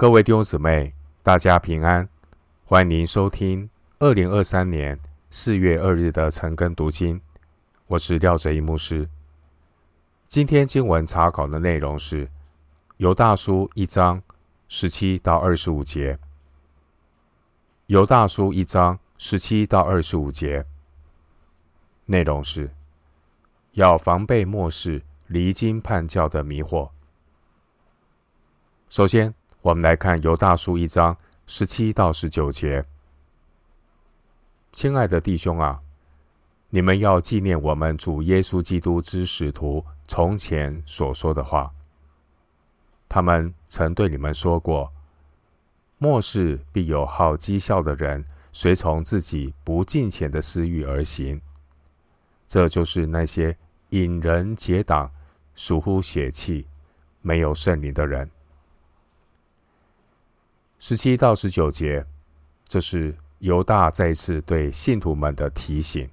各位弟兄姊妹，大家平安！欢迎您收听二零二三年四月二日的晨更读经。我是廖哲一牧师。今天经文查考的内容是犹大书一章十七到二十五节。犹大书一章十七到二十五节内容是要防备末世离经叛教的迷惑。首先，我们来看犹大书一章十七到十九节。亲爱的弟兄啊，你们要纪念我们主耶稣基督之使徒从前所说的话。他们曾对你们说过：末世必有好讥笑的人，随从自己不敬虔的私欲而行。这就是那些引人结党、属乎血气、没有圣灵的人。十七到十九节，这是犹大再次对信徒们的提醒。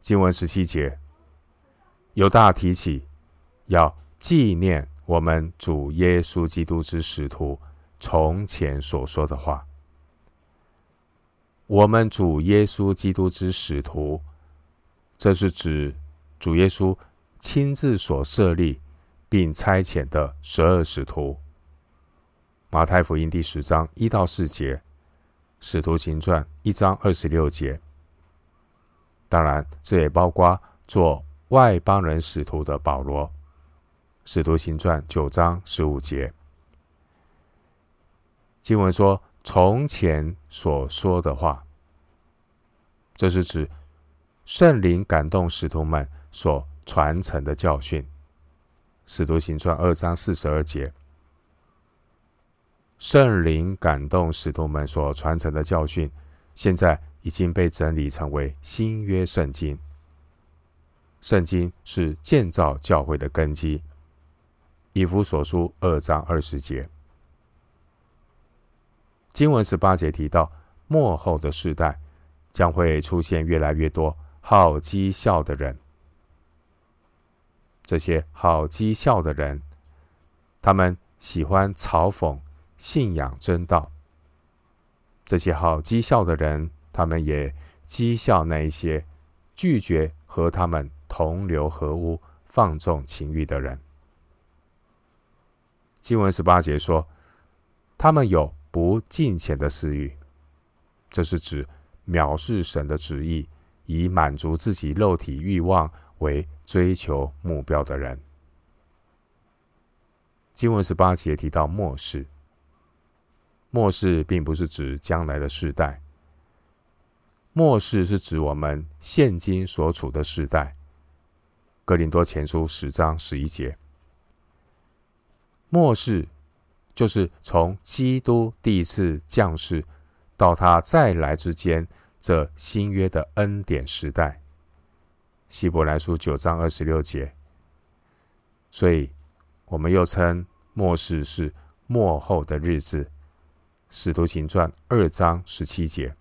经文十七节，犹大提起要纪念我们主耶稣基督之使徒从前所说的话。我们主耶稣基督之使徒，这是指主耶稣亲自所设立并差遣的十二使徒。马太福音第十章一到四节，使徒行传一章二十六节。当然，这也包括做外邦人使徒的保罗，使徒行传九章十五节。经文说：“从前所说的话”，这是指圣灵感动使徒们所传承的教训。使徒行传二章四十二节。圣灵感动使徒们所传承的教训，现在已经被整理成为新约圣经。圣经是建造教会的根基。以弗所书二章二十节，经文十八节提到，末后的世代将会出现越来越多好讥笑的人。这些好讥笑的人，他们喜欢嘲讽。信仰真道，这些好讥笑的人，他们也讥笑那一些拒绝和他们同流合污、放纵情欲的人。经文十八节说，他们有不敬虔的私欲，这是指藐视神的旨意，以满足自己肉体欲望为追求目标的人。经文十八节提到末世。末世并不是指将来的世代，末世是指我们现今所处的世代。哥林多前书十章十一节，末世就是从基督第一次降世到他再来之间这新约的恩典时代。希伯来书九章二十六节，所以我们又称末世是末后的日子。使徒行传二章十七节，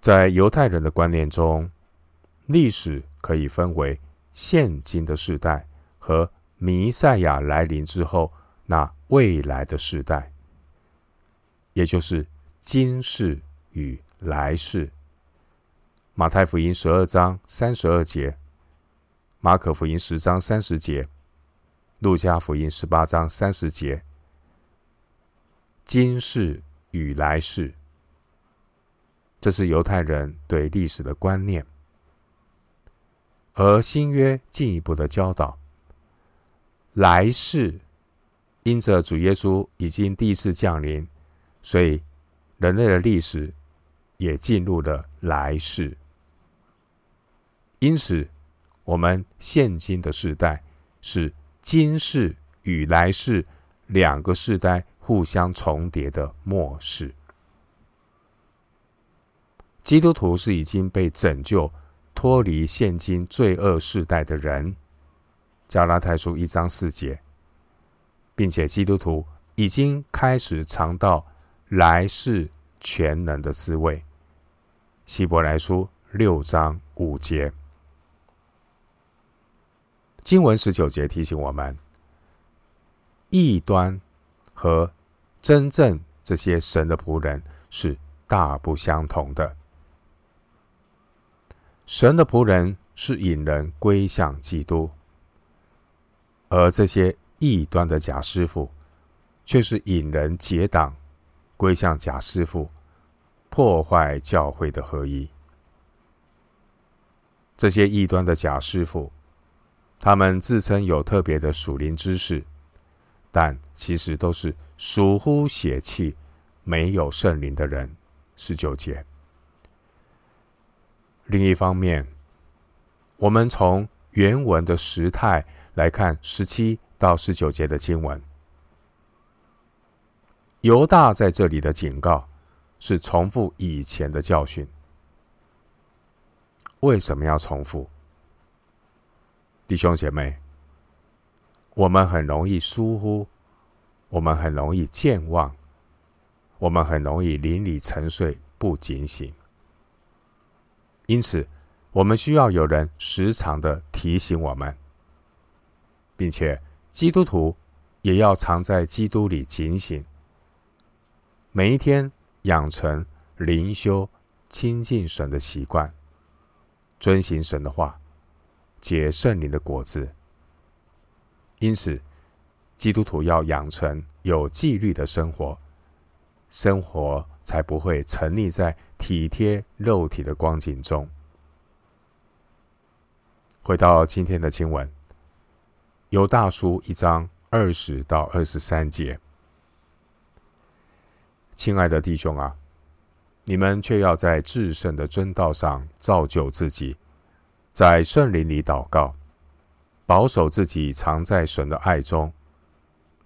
在犹太人的观念中，历史可以分为现今的世代和弥赛亚来临之后那未来的世代，也就是今世与来世。马太福音十二章三十二节，马可福音十章三十节，路加福音十八章三十节。今世与来世，这是犹太人对历史的观念。而新约进一步的教导，来世因着主耶稣已经第一次降临，所以人类的历史也进入了来世。因此，我们现今的世代是今世与来世两个世代。互相重叠的末世，基督徒是已经被拯救、脱离现今罪恶世代的人。加拉太书一章四节，并且基督徒已经开始尝到来世全能的滋味。希伯来书六章五节，经文十九节提醒我们。异端和真正这些神的仆人是大不相同的。神的仆人是引人归向基督，而这些异端的假师傅却是引人结党归向假师傅，破坏教会的合一。这些异端的假师傅，他们自称有特别的属灵知识，但其实都是属乎血气、没有圣灵的人。十九节。另一方面，我们从原文的时态来看十七到十九节的经文，犹大在这里的警告是重复以前的教训。为什么要重复？弟兄姐妹，我们很容易疏忽，我们很容易健忘，我们很容易邻里沉睡，不警醒。因此，我们需要有人时常的提醒我们，并且基督徒也要常在基督里警醒，每一天养成灵修、亲近神的习惯。遵行神的话，结圣灵的果子。因此，基督徒要养成有纪律的生活，生活才不会沉溺在体贴肉体的光景中。回到今天的经文，犹大书一章二十到二十三节，亲爱的弟兄啊。你们却要在至圣的真道上造就自己，在圣灵里祷告，保守自己藏在神的爱中，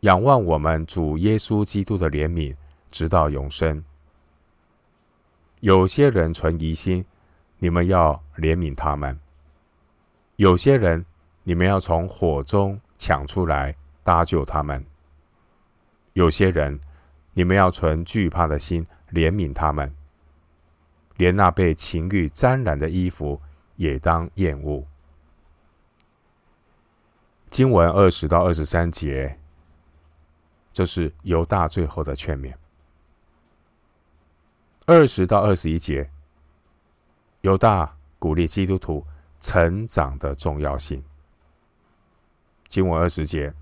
仰望我们主耶稣基督的怜悯，直到永生。有些人存疑心，你们要怜悯他们；有些人，你们要从火中抢出来搭救他们；有些人，你们要存惧怕的心怜悯他们。连那被情欲沾染的衣服也当厌恶。经文二十到二十三节，这是犹大最后的劝勉。二十到二十一节，犹大鼓励基督徒成长的重要性。经文二十节，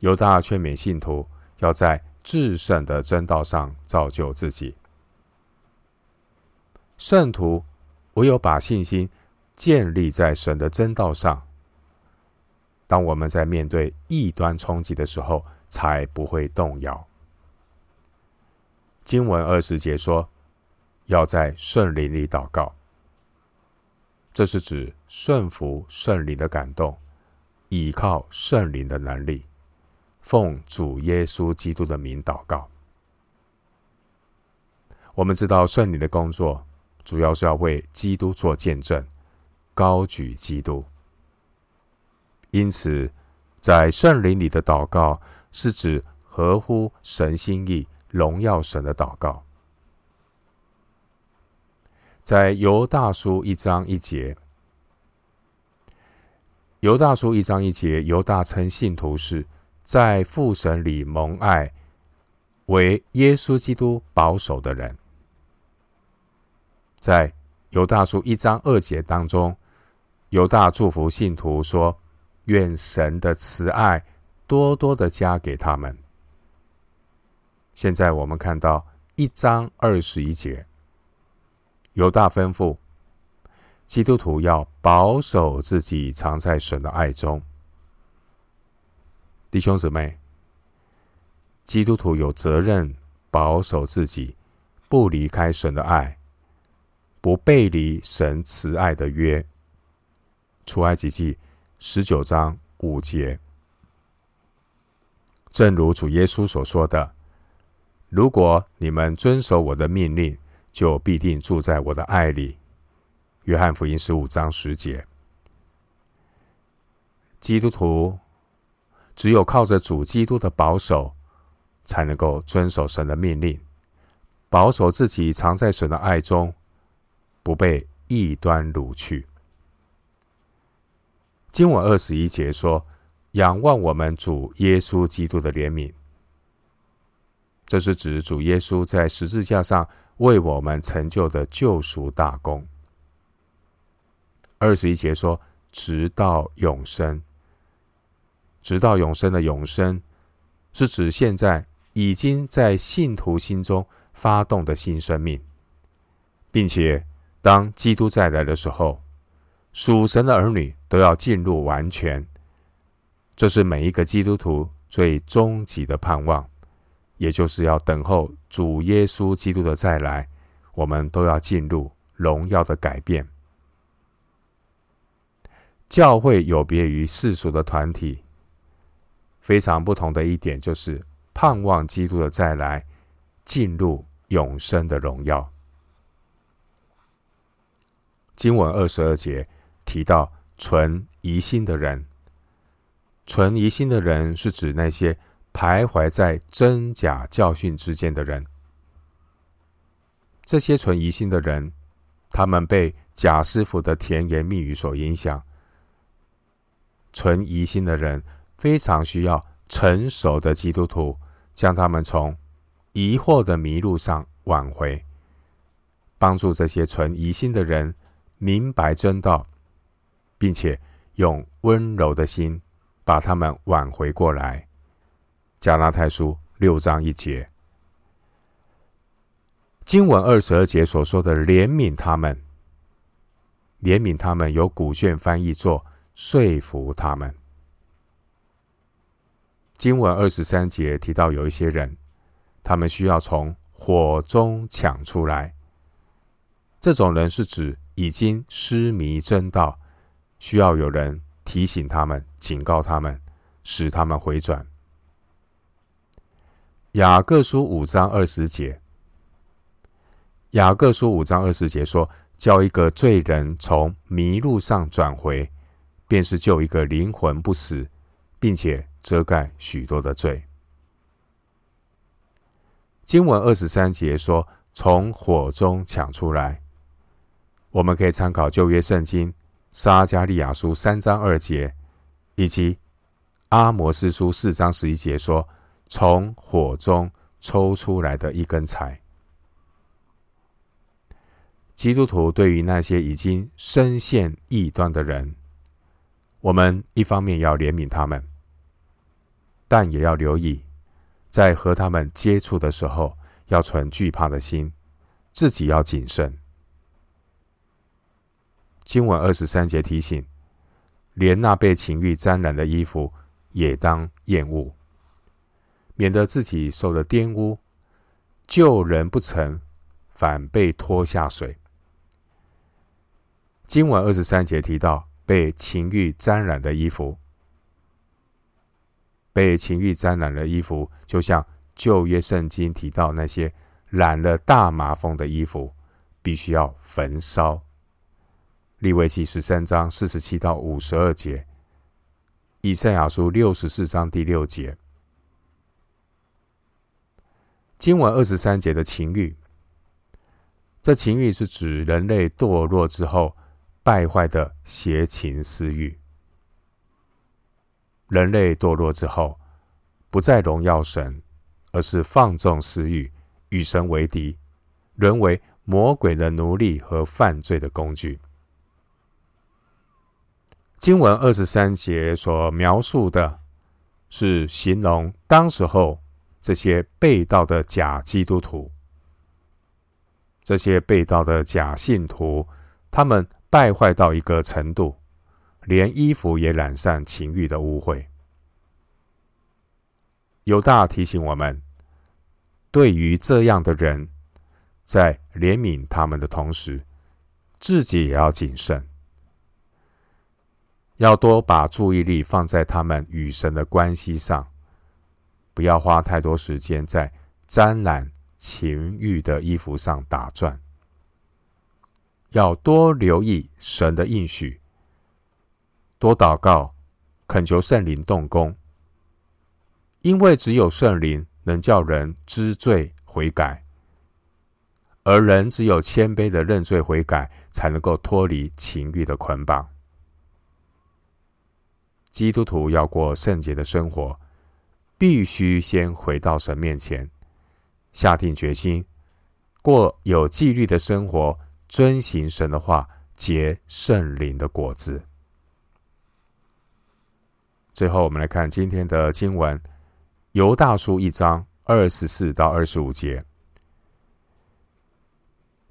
犹大劝勉信徒要在至圣的真道上造就自己。圣徒唯有把信心建立在神的真道上，当我们在面对异端冲击的时候，才不会动摇。经文二十节说，要在圣灵里祷告，这是指顺服圣灵的感动，倚靠圣灵的能力，奉主耶稣基督的名祷告。我们知道圣灵的工作。主要是要为基督做见证，高举基督。因此，在圣灵里的祷告是指合乎神心意、荣耀神的祷告。在犹大书一章一节，犹大书一章一节，犹大称信徒是在父神里蒙爱，为耶稣基督保守的人。在犹大书一章二节当中，犹大祝福信徒说：“愿神的慈爱多多的加给他们。”现在我们看到一章二十一节，犹大吩咐基督徒要保守自己，藏在神的爱中。弟兄姊妹，基督徒有责任保守自己，不离开神的爱。不背离神慈爱的约，出埃及记十九章五节，正如主耶稣所说的：“如果你们遵守我的命令，就必定住在我的爱里。”约翰福音十五章十节。基督徒只有靠着主基督的保守，才能够遵守神的命令，保守自己藏在神的爱中。不被异端掳去。经文二十一节说：“仰望我们主耶稣基督的怜悯。这是指主耶稣在十字架上为我们成就的救赎大功。二十一节说：“直到永生，直到永生的永生，是指现在已经在信徒心中发动的新生命，并且当基督再来的时候，属神的儿女都要进入完全。这是每一个基督徒最终极的盼望，也就是要等候主耶稣基督的再来，我们都要进入荣耀的改变。”教会有别于世俗的团体，非常不同的一点就是盼望基督的再来，进入永生的荣耀。经文二十二节提到存疑心的人，存疑心的人是指那些徘徊在真假教训之间的人。这些存疑心的人，他们被假师傅的甜言蜜语所影响。存疑心的人非常需要成熟的基督徒，将他们从疑惑的迷路上挽回，帮助这些存疑心的人明白真道，并且用温柔的心把他们挽回过来。加拉太书六章一节，经文二十二节所说的怜悯他们，怜悯他们，由古卷翻译作。说服他们。经文二十三节提到有一些人，他们需要从火中抢出来。这种人是指已经失迷真道，需要有人提醒他们、警告他们，使他们回转。雅各书五章二十节，雅各书五章二十节说：“叫一个罪人从迷路上转回。”便是救一个灵魂不死，并且遮盖许多的罪。经文二十三节说：“从火中抢出来。”我们可以参考旧约圣经撒迦利亚书三章二节，以及阿摩斯书四章十一节说：“从火中抽出来的一根柴。”基督徒对于那些已经深陷异端的人。我们一方面要怜悯他们，但也要留意，在和他们接触的时候，要存惧怕的心，自己要谨慎。经文二十三节提醒，连那被情欲沾染的衣服也当厌恶，免得自己受了玷污，救人不成，反被拖下水。经文二十三节提到。被情欲沾染的衣服，被情欲沾染的衣服，就像旧约圣经提到那些染了大麻风的衣服，必须要焚烧。利未记十三章四十七到五十二节，以赛亚书六十四章第六节，经文二十三节的情欲，这情欲是指人类堕落之后。败坏的邪情私欲，人类堕落之后，不再荣耀神，而是放纵私欲，与神为敌，沦为魔鬼的奴隶和犯罪的工具。经文二十三节所描述的，是形容当时候这些被道的假基督徒，这些被道的假信徒，他们。败坏到一个程度，连衣服也染上情欲的污秽。犹大提醒我们，对于这样的人，在怜悯他们的同时，自己也要谨慎，要多把注意力放在他们与神的关系上，不要花太多时间在沾染情欲的衣服上打转。要多留意神的应许，多祷告，恳求圣灵动工，因为只有圣灵能叫人知罪悔改，而人只有谦卑的认罪悔改，才能够脱离情欲的捆绑。基督徒要过圣洁的生活，必须先回到神面前，下定决心过有纪律的生活，遵行神的话，结圣灵的果子。最后，我们来看今天的经文，犹大书一章二十四到二十五节。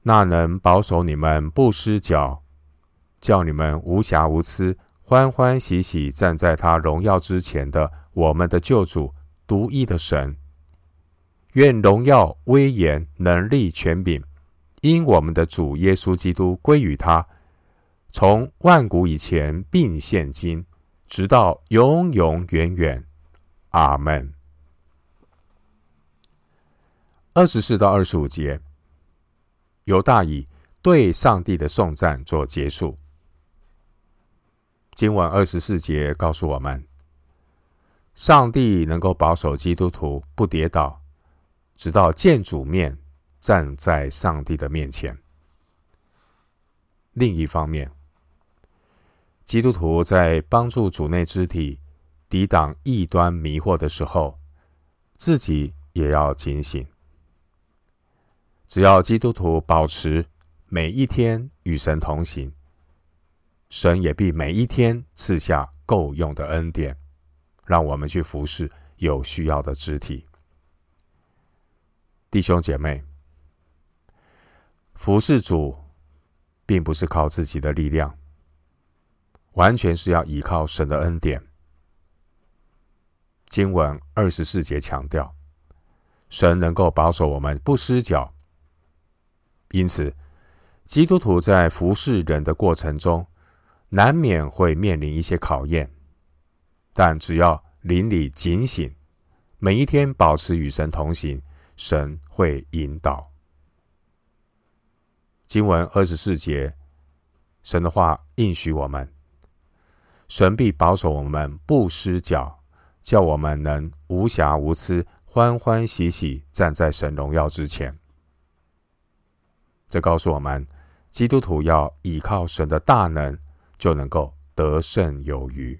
那能保守你们不失脚，叫你们无瑕无疵，欢欢喜喜站在他荣耀之前的我们的救主独一的神，愿荣耀、威严、能力、权柄，因我们的主耶稣基督归于他，从万古以前并现今，直到永永远远。阿门。二十四到二十五节。犹大以对上帝的颂赞做结束。经文二十四节告诉我们，上帝能够保守基督徒不跌倒，直到见主面，站在上帝的面前。另一方面，基督徒在帮助主内肢体抵挡异端迷惑的时候，自己也要警醒。只要基督徒保持每一天与神同行，神也必每一天赐下够用的恩典，让我们去服侍有需要的肢体。弟兄姐妹，服侍主并不是靠自己的力量，完全是要依靠神的恩典。经文二十四节强调，神能够保守我们不失脚。因此，基督徒在服侍人的过程中，难免会面临一些考验，但只要邻里警醒，每一天保持与神同行，神会引导。经文二十四节，神的话应许我们，神必保守我们不失脚，叫我们能无瑕无疵，欢欢喜喜站在神荣耀之前。这告诉我们，基督徒要依靠神的大能，就能够得胜有余。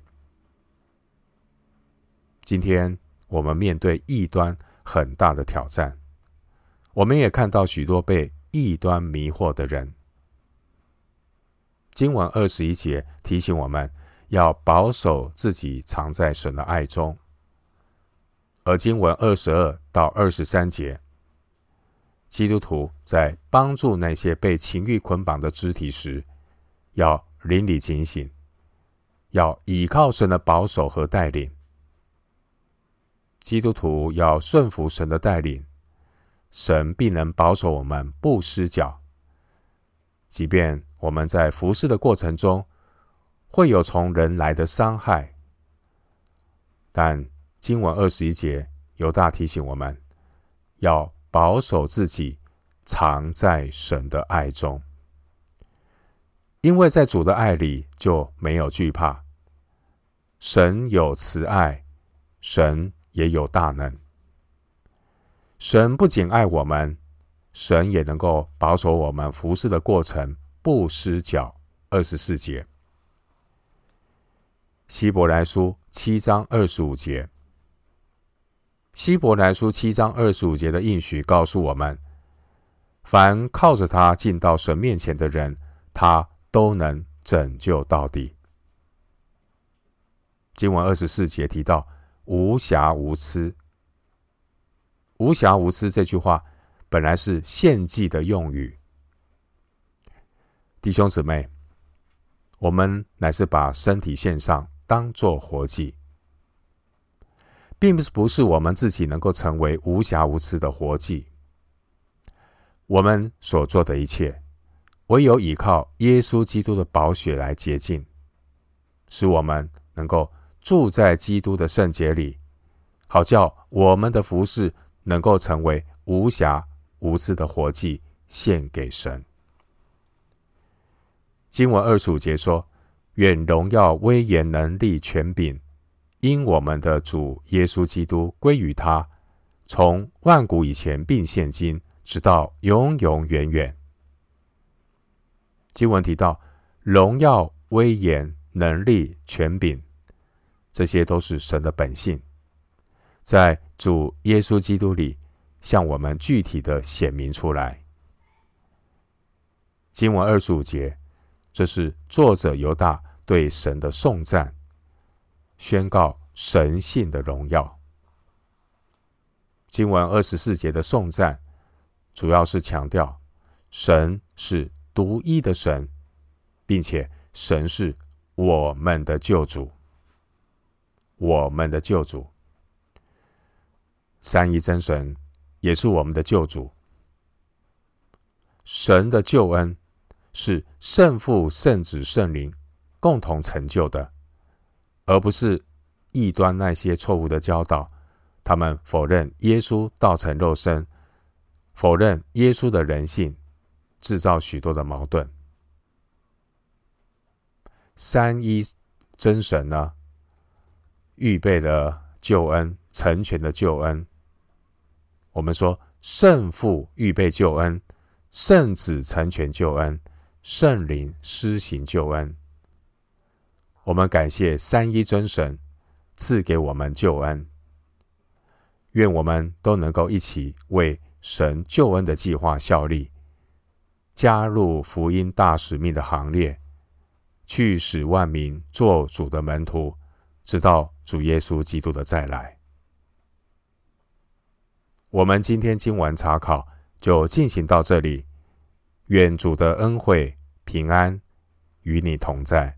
今天我们面对异端很大的挑战，我们也看到许多被异端迷惑的人。经文二十一节提醒我们要保守自己藏在神的爱中，而经文二十二到二十三节。基督徒在帮助那些被情欲捆绑的肢体时，要邻里警醒，要倚靠神的保守和带领。基督徒要顺服神的带领，神必能保守我们不失脚。即便我们在服侍的过程中会有从人来的伤害，但经文二十一节犹大提醒我们要。保守自己，藏在神的爱中，因为在主的爱里就没有惧怕。神有慈爱，神也有大能。神不仅爱我们，神也能够保守我们服侍的过程不失脚。二十四节，希伯来书七章二十五节。希伯来书七章二十五节的应许告诉我们：凡靠着他进到神面前的人，他都能拯救到底。经文二十四节提到“无瑕无疵”，“无瑕无疵”这句话本来是献祭的用语。弟兄姊妹，我们乃是把身体献上，当做活祭。并不是不是我们自己能够成为无瑕无疵的活祭，我们所做的一切，唯有依靠耶稣基督的宝血来洁净，使我们能够住在基督的圣洁里，好叫我们的服事能够成为无瑕无私的活祭，献给神。经文二十五节说：“愿荣耀、威严、能力、权柄。”因我们的主耶稣基督归于他，从万古以前并现今，直到永永远远。经文提到荣耀、威严、能力、权柄，这些都是神的本性，在主耶稣基督里向我们具体的显明出来。经文二十五节，这是作者犹大对神的颂赞，宣告神性的荣耀。经文二十四节的颂赞，主要是强调神是独一的神，并且神是我们的救主。我们的救主，三一真神也是我们的救主。神的救恩是圣父、圣子、圣灵共同成就的，而不是异端那些错误的教导。他们否认耶稣道成肉身，否认耶稣的人性，制造许多的矛盾。三一真神呢？预备的救恩，成全的救恩。我们说，圣父预备救恩，圣子成全救恩，圣灵施行救恩。我们感谢三一真神赐给我们救恩。愿我们都能够一起为神救恩的计划效力，加入福音大使命的行列，去使万民做主的门徒。直到主耶稣基督的再来，我们今天经文查考就进行到这里。愿主的恩惠平安与你同在。